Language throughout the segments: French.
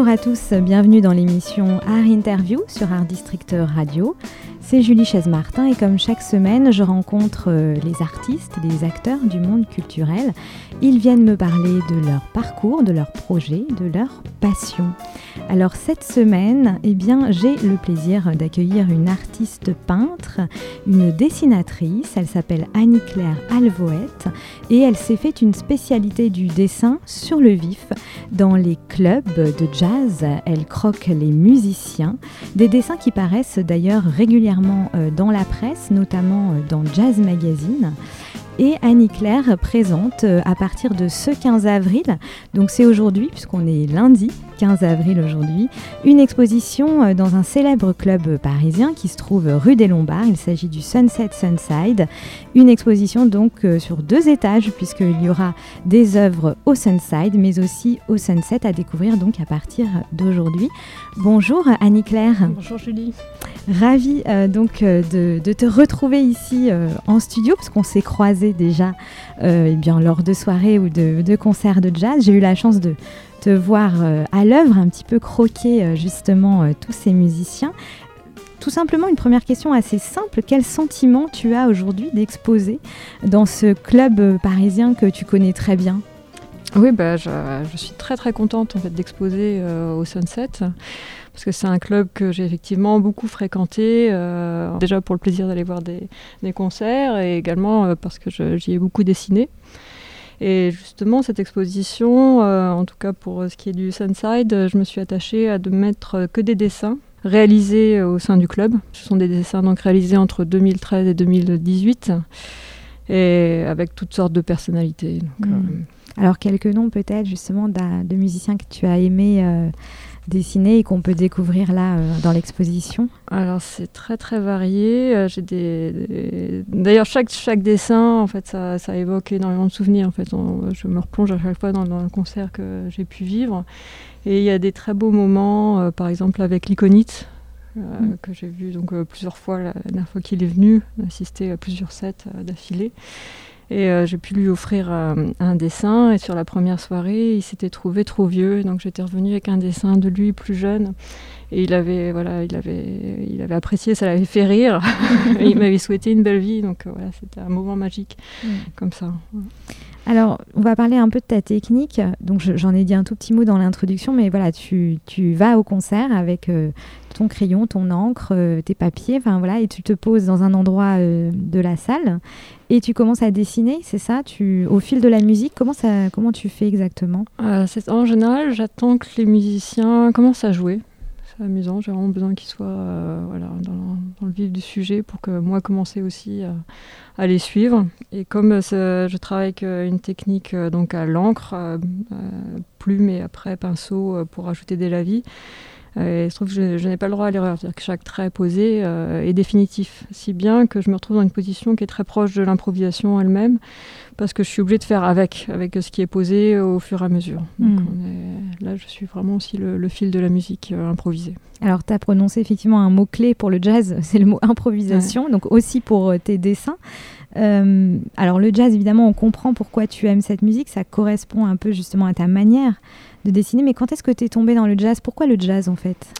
Bonjour à tous, bienvenue dans l'émission Art Interview sur Art District Radio. C'est Julie Chaise-Martin et comme chaque semaine, je rencontre euh, les artistes, les acteurs du monde culturel. Ils viennent me parler de leur parcours, de leurs projets, de leur passion. Alors cette semaine, eh bien, j'ai le plaisir d'accueillir une artiste peintre, une dessinatrice. Elle s'appelle Annie-Claire Alvoette et elle s'est fait une spécialité du dessin sur le vif dans les clubs de jazz. Elle croque les musiciens. Des dessins qui paraissent d'ailleurs régulièrement euh, dans la presse, notamment euh, dans Jazz Magazine et Annie Claire présente euh, à partir de ce 15 avril, donc c'est aujourd'hui puisqu'on est lundi 15 avril aujourd'hui, une exposition euh, dans un célèbre club parisien qui se trouve rue des Lombards. Il s'agit du Sunset Sunside, une exposition donc euh, sur deux étages puisqu'il y aura des œuvres au Sunside mais aussi au Sunset à découvrir donc à partir d'aujourd'hui. Bonjour Annie Claire. Bonjour Julie. Ravie donc de, te retrouver ici en studio parce qu'on s'est croisés déjà euh, eh bien, lors de soirées ou de, concerts de jazz. J'ai eu la chance de te voir euh, à l'œuvre, un petit peu croquer euh, justement tous ces musiciens. Tout simplement, une première question assez simple. Quel sentiment tu as aujourd'hui d'exposer dans ce club parisien que tu connais très bien? Oui, bah, je, suis très très contente en fait, d'exposer au Sunset parce que c'est un club que j'ai effectivement beaucoup fréquenté, euh, déjà pour le plaisir d'aller voir des, concerts et également euh, parce que j'y ai beaucoup dessiné. Et justement, cette exposition, euh, en tout cas pour ce qui est du Sunside, je me suis attachée à ne mettre que des dessins réalisés au sein du club. Ce sont des dessins donc réalisés entre 2013 et 2018 et avec toutes sortes de personnalités. Hmm. Alors quelques noms peut-être justement de musiciens que tu as aimés dessiné et qu'on peut découvrir là euh, dans l'exposition Alors c'est très très varié. Euh, j'ai des, D'ailleurs chaque, chaque dessin en fait ça, ça, évoque énormément de souvenirs. En fait, je me replonge à chaque fois dans, le concert que j'ai pu vivre. Et il y a des très beaux moments, euh, par exemple avec l'iconite. Mm. que j'ai vu donc plusieurs fois la, dernière fois qu'il est venu, assister à plusieurs sets d'affilée. Et euh, j'ai pu lui offrir euh, un dessin. Et sur la première soirée, il s'était trouvé trop vieux. Donc j'étais revenue avec un dessin de lui plus jeune. Et il avait, voilà, il avait, il avait apprécié, ça l'avait fait rire. il m'avait souhaité une belle vie. Donc euh, voilà, c'était un moment magique mm. comme ça. Alors, on va parler un peu de ta technique. Donc, j'en ai dit un tout petit mot dans l'introduction, mais voilà, tu, tu, vas au concert avec ton crayon, ton encre, tes papiers, enfin voilà, et tu te poses dans un endroit de la salle et tu commences à dessiner, c'est ça? Tu, Au fil de la musique, comment, ça, comment tu fais exactement? Euh, En général, j'attends que les musiciens commencent à jouer. C'est amusant, j'ai vraiment besoin qu'ils soient euh, voilà, dans, le vif du sujet pour que moi commencer aussi à les suivre. Et comme je travaille avec euh, une technique donc à l'encre, plume et après pinceau pour ajouter des lavis, euh, il se trouve que je, n'ai pas le droit à l'erreur, c'est-à-dire que chaque trait posé euh, est définitif, si bien que je me retrouve dans une position qui est très proche de l'improvisation elle-même, parce que je suis obligée de faire avec, avec ce qui est posé au fur et à mesure. Donc hmm. là, je suis vraiment aussi le, fil de la musique euh, improvisée. Alors, tu as prononcé effectivement un mot-clé pour le jazz, c'est le mot improvisation, donc aussi pour tes dessins. alors, le jazz, évidemment, on comprend pourquoi tu aimes cette musique, ça correspond un peu justement à ta manière de dessiner. Mais quand est-ce que tu es tombée dans le jazz? Pourquoi le jazz en fait?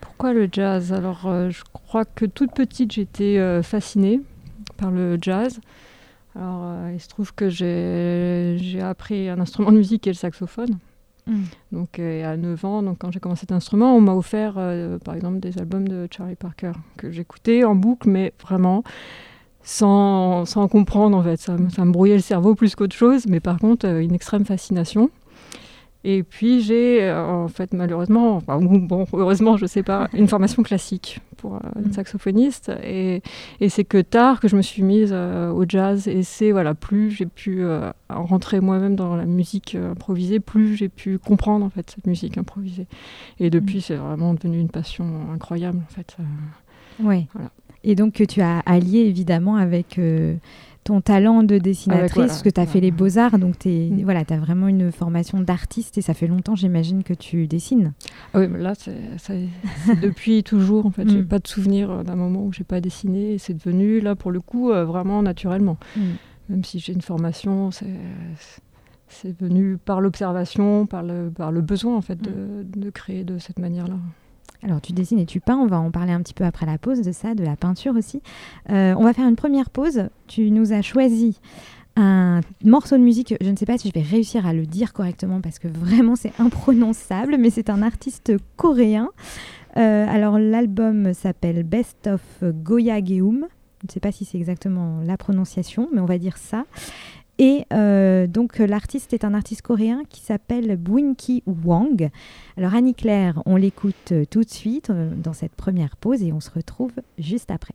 Pourquoi le jazz? Alors euh, je crois que toute petite j'étais euh, fascinée par le jazz. Alors euh, il se trouve que j'ai appris un instrument de musique qui est le saxophone. Hmm. Donc à 9 ans, donc quand j'ai commencé cet instrument, on m'a offert par exemple des albums de Charlie Parker que j'écoutais en boucle, mais vraiment sans, sans comprendre en fait. Ça, ça, me brouillait le cerveau plus qu'autre chose, mais par contre une extrême fascination. Et puis j'ai, euh, en fait, malheureusement, enfin, bon, heureusement, je sais pas, une formation classique pour euh, une mm. saxophoniste. Et, et c'est que tard que je me suis mise euh, au jazz. Et c'est, voilà, plus j'ai pu rentrer moi-même dans la musique improvisée, plus j'ai pu comprendre, en fait, cette musique improvisée. Et depuis, mm. c'est vraiment devenu une passion incroyable, en fait. oui. Voilà. Et donc, que tu as allié, évidemment, avec ton talent de dessinatrice, parce que tu as fait les beaux-arts, donc tu mm. voilà, as vraiment une formation d'artiste et ça fait longtemps, j'imagine, que tu dessines. Ah oui, mais là, c'est depuis toujours, en fait. J'ai mm. pas de souvenir d'un moment où j'ai pas dessiné et c'est devenu, là, pour le coup, euh, vraiment naturellement. Mm. Même si j'ai une formation, c'est venu par l'observation, par le, par le besoin en fait de, de créer de cette manière-là. Alors tu dessines et tu peins, on va en parler un petit peu après la pause de ça, de la peinture aussi. Euh, on va faire une première pause. Tu nous as choisi un morceau de musique, je ne sais pas si je vais réussir à le dire correctement parce que vraiment c'est imprononçable, mais c'est un artiste coréen. Euh, alors l'album s'appelle Best of Goya Geum. Je ne sais pas si c'est exactement la prononciation, mais on va dire ça. Et euh, donc l'artiste est un artiste coréen qui s'appelle Winky Wang. Alors Annie Claire, on l'écoute euh, tout de suite dans cette première pause et on se retrouve juste après.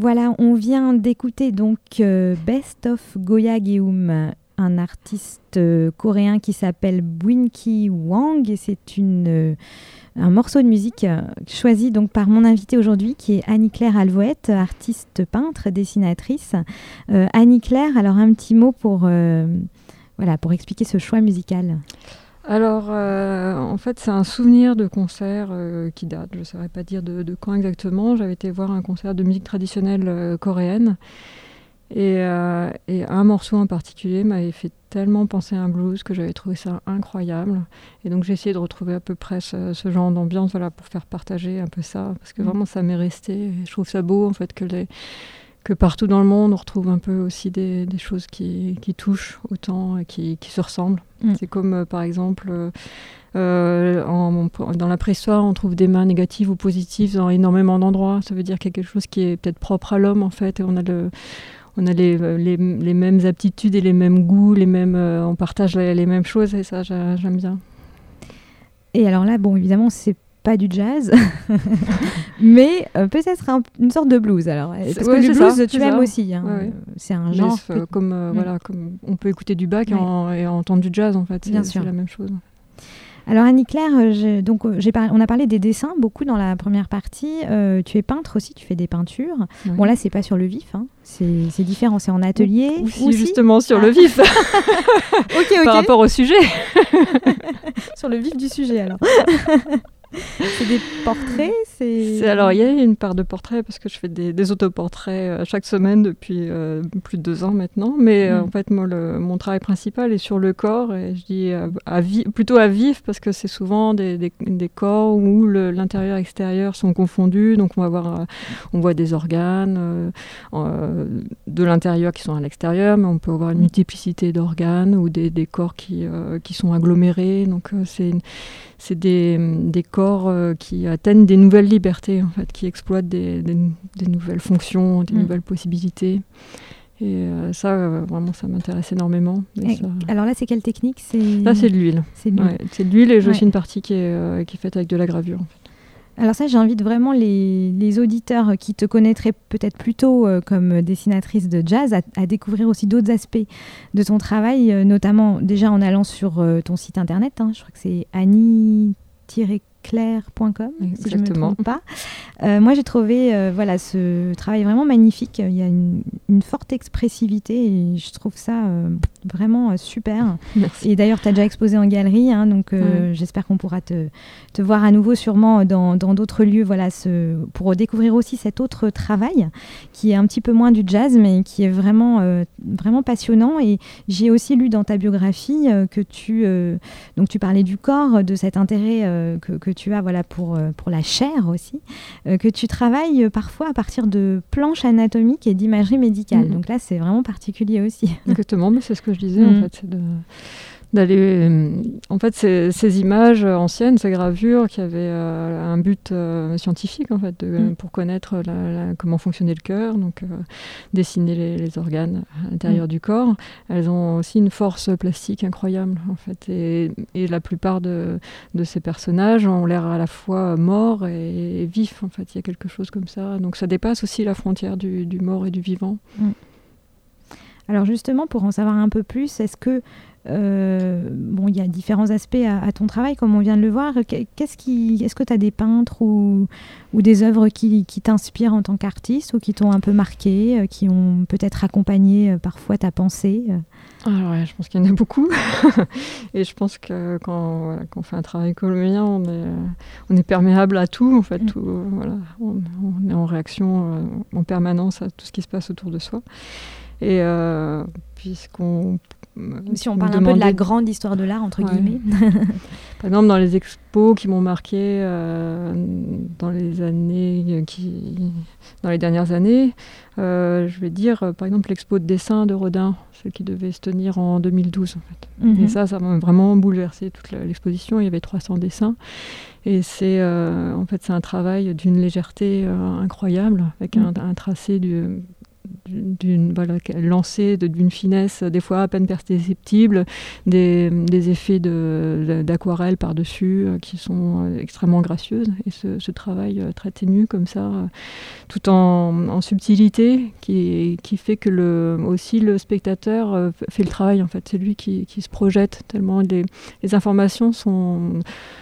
Voilà, on vient d'écouter donc euh, Best of Goya Geum, un artiste euh, coréen qui s'appelle Winky Wang et c'est euh, un morceau de musique choisi donc par mon invité aujourd'hui qui est Annie-Claire Alvoette, artiste peintre, dessinatrice. Annie-Claire, alors un petit mot pour expliquer ce choix musical. Alors, euh, en fait, c'est un souvenir de concert euh, qui date, je ne saurais pas dire de, quand exactement. J'avais été voir un concert de musique traditionnelle euh, coréenne. Et, un morceau en particulier m'avait fait tellement penser à un blues que j'avais trouvé ça incroyable. Et donc j'ai essayé de retrouver à peu près ce, genre d'ambiance voilà, pour faire partager un peu ça, parce que mmh. vraiment ça m'est resté. Et je trouve ça beau en fait que les, que partout dans le monde, on retrouve un peu aussi des, choses qui, touchent autant et qui, se ressemblent. Mm. C'est comme, euh, par exemple, euh, euh, dans la préhistoire, on trouve des mains négatives ou positives dans énormément d'endroits. Ça veut dire qu'il y a quelque chose qui est peut-être propre à l'homme, en fait, et on a le on a les, les, mêmes aptitudes et les mêmes goûts, les mêmes, on partage les, les mêmes choses et ça j'aime bien. Et alors là, bon, évidemment, c'est pas du jazz, mais euh, peut-être une sorte de blues. Alors, parce que le blues, tu aimes aussi. Hein. C'est un genre. comme, euh, mm. voilà, comme on peut écouter du bac et, entendre du jazz, en fait. C'est la même chose. Alors Annie-Claire, donc, on a parlé des dessins beaucoup dans la première partie. tu es peintre aussi, tu fais des peintures. Bon là, c'est pas sur le vif, hein. c'est différent, c'est en atelier. Aussi, justement sur le ah. vif. Par rapport au sujet. sur le vif du sujet alors. c'est des portraits c'est... Alors, il y a une part de portraits parce que je fais des, autoportraits euh, chaque semaine depuis euh, plus de deux ans maintenant. Mais euh, mm. en fait, moi, le, mon travail principal est sur le corps. Et je dis à, plutôt à vif parce que c'est souvent des, des, corps où l'intérieur et l'extérieur sont confondus. Donc, on va voir, on voit des organes de l'intérieur qui sont à l'extérieur, mais on peut avoir une multiplicité d'organes ou des, corps qui, qui sont agglomérés. Donc, c'est c'est des, des, corps euh, qui atteignent des nouvelles libertés, en fait, qui exploitent des, des, nouvelles fonctions, des mm. nouvelles possibilités. Et euh, ça, euh, vraiment, ça m'intéresse énormément. Alors là, c'est quelle technique? Là, c'est de l'huile. C'est de l'huile et j'ai aussi une partie qui est, qui est faite avec de la gravure. En fait. Alors ça, j'invite vraiment les, auditeurs qui te connaîtraient peut-être plutôt euh, comme dessinatrice de jazz à, découvrir aussi d'autres aspects de ton travail, notamment déjà en allant sur ton site internet. Hein. je crois que c'est annie claire.com, si je ne me trompe pas. Euh, moi, j'ai trouvé euh, voilà, ce travail vraiment magnifique. Il y a une, forte expressivité et je trouve ça euh, vraiment super. Et d'ailleurs, tu as déjà exposé en galerie, hein, donc j'espère qu'on pourra te, te, voir à nouveau sûrement dans d'autres lieux voilà, ce, pour découvrir aussi cet autre travail qui est un petit peu moins du jazz, mais qui est vraiment, vraiment passionnant. Et j'ai aussi lu dans ta biographie que tu, donc tu parlais du corps, de cet intérêt que, que tu as voilà, pour, euh, pour la chair aussi, euh, que tu travailles euh, parfois à partir de planches anatomiques et d'imagerie médicale. Mm. Donc là, c'est vraiment particulier aussi. Exactement, mais c'est ce que je disais en mm. fait. De d'aller euh, en fait ces, ces, images anciennes ces gravures qui avaient euh, un but euh, scientifique en fait de, mm. pour connaître la, comment fonctionnait le cœur donc dessiner les, les, organes à l'intérieur mm. du corps elles ont aussi une force plastique incroyable en fait et, et la plupart de, de, ces personnages ont l'air à la fois morts et, vifs en fait il y a quelque chose comme ça donc ça dépasse aussi la frontière du, du mort et du vivant mm. Alors justement, pour en savoir un peu plus, est-ce que euh, bon, il y a différents aspects à, ton travail, comme on vient de le voir. Qu'est-ce qui, est-ce que tu as des peintres ou, ou des œuvres qui, qui t'inspirent en tant qu'artiste ou qui t'ont un peu marqué, euh, qui ont peut-être accompagné euh, parfois ta pensée alors je pense qu'il y en a beaucoup. et je pense que quand, on fait un travail comme le mien, on est, on est perméable à tout. En fait, mm. tout, voilà, on, est en réaction en permanence à tout ce qui se passe autour de soi. Et puisqu'on si on parle un peu de la grande histoire de l'art, entre guillemets. Par exemple, dans les expos qui m'ont marqué euh, dans les années euh, qui, dans les dernières années, euh, je vais dire, par exemple, l'expo de dessin de Rodin, celle qui devait se tenir en 2012, en fait. Et mhm. ça, ça m'a vraiment bouleversé toute l'exposition. Il y avait 300 dessins. Et c'est, en fait, c'est un travail d'une légèreté incroyable, avec mhm. un, un, tracé du d'une voilà, lancée d'une finesse des fois à peine perceptible, des, des effets d'aquarelle par-dessus euh, qui sont euh, extrêmement gracieuses. Et ce, travail euh, très ténu comme ça, tout en, en subtilité, qui, qui, fait que le, aussi le spectateur fait le travail. En fait, c'est lui qui, qui, se projette tellement les, les informations sont,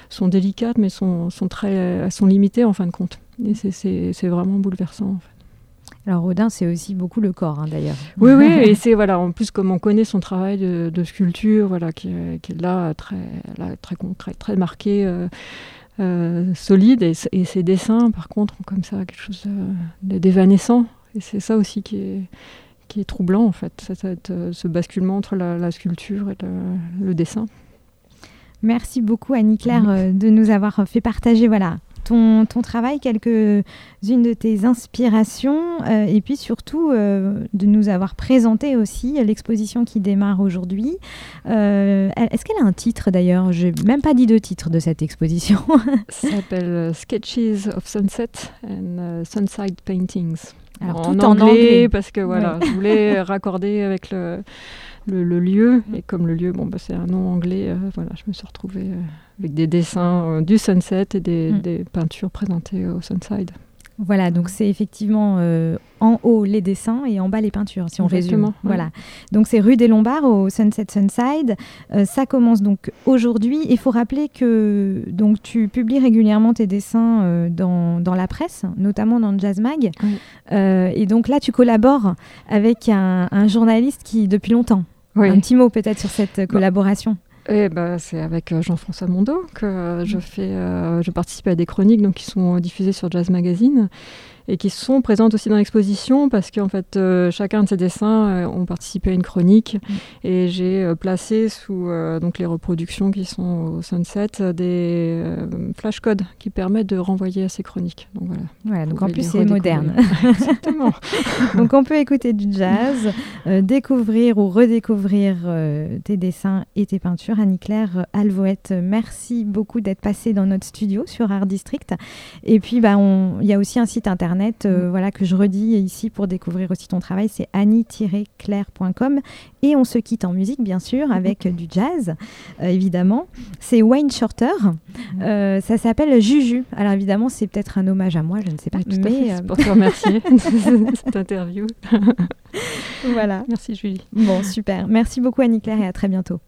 sont délicates, mais sont, sont, très, sont limitées en fin de compte. Et c'est vraiment bouleversant. En fait. Alors Rodin, c'est aussi beaucoup le corps, hein, d'ailleurs. Oui, oui, et c'est voilà, en plus comme on connaît son travail de, sculpture, voilà, qui, est là très, très, très, très marqué, euh, euh, solide, et, ses dessins, par contre, ont comme ça quelque chose d'évanescent. Et c'est ça aussi qui est, qui est troublant, en fait, ce basculement entre la, sculpture et le, dessin. Merci beaucoup Annie-Claire de nous avoir fait partager voilà, ton, travail, quelques-unes de tes inspirations, euh, et puis surtout euh, de nous avoir présenté aussi l'exposition qui démarre aujourd'hui. Euh, est-ce qu'elle a un titre d'ailleurs? Je n'ai même pas dit de titre de cette exposition. Ça s'appelle Sketches of Sunset and Sunside Paintings. Alors, en, tout en anglais, parce que voilà, je voulais raccorder avec le le, lieu. Et comme le lieu, bon, bah, c'est un nom anglais, euh, voilà, je me suis retrouvée euh, avec des dessins euh, du sunset et des, mm. des, peintures présentées au Sunside. Voilà, donc c'est effectivement en haut les dessins et en bas les peintures, si on Exactement, résume. ouais. Voilà. Donc c'est rue des Lombards au Sunset Sunside. Ça commence donc aujourd'hui. Il faut rappeler que donc tu publies régulièrement tes dessins dans, dans la presse, notamment dans le Jazz Mag. Oui. Et donc là, tu collabores avec un, un journaliste qui depuis longtemps. Oui. Un petit mot peut-être sur cette euh, collaboration. Et bah, c'est avec euh, Jean-François Mondo que euh, je fais, euh, je participe à des chroniques donc, qui sont diffusées sur Jazz Magazine et qui sont présentes aussi dans l'exposition parce qu'en fait euh, chacun de ces dessins euh, ont participé à une chronique et j'ai euh, placé sous donc les reproductions qui sont au Sunset des flashcodes qui permettent de renvoyer à ces chroniques. Donc voilà. Voilà, donc en plus c'est moderne. Exactement. donc on peut écouter du jazz, découvrir ou redécouvrir tes dessins et tes peintures. Annie-Claire Alvoette, merci beaucoup d'être passée dans notre studio sur Art District. Et puis bah, on- il y a aussi un site internet euh, Mm. voilà, que je redis ici pour découvrir aussi ton travail, c'est annie-claire.com. Et on se quitte en musique bien sûr avec du jazz, euh, évidemment. C'est Wayne Shorter, Euh, ça s'appelle Juju. Alors évidemment c'est peut-être un hommage à moi, je ne sais pas. Tout à mais fait. pour te remercier de cette interview. voilà. Merci Julie. Bon, super. Merci beaucoup Annie-Claire et à très bientôt.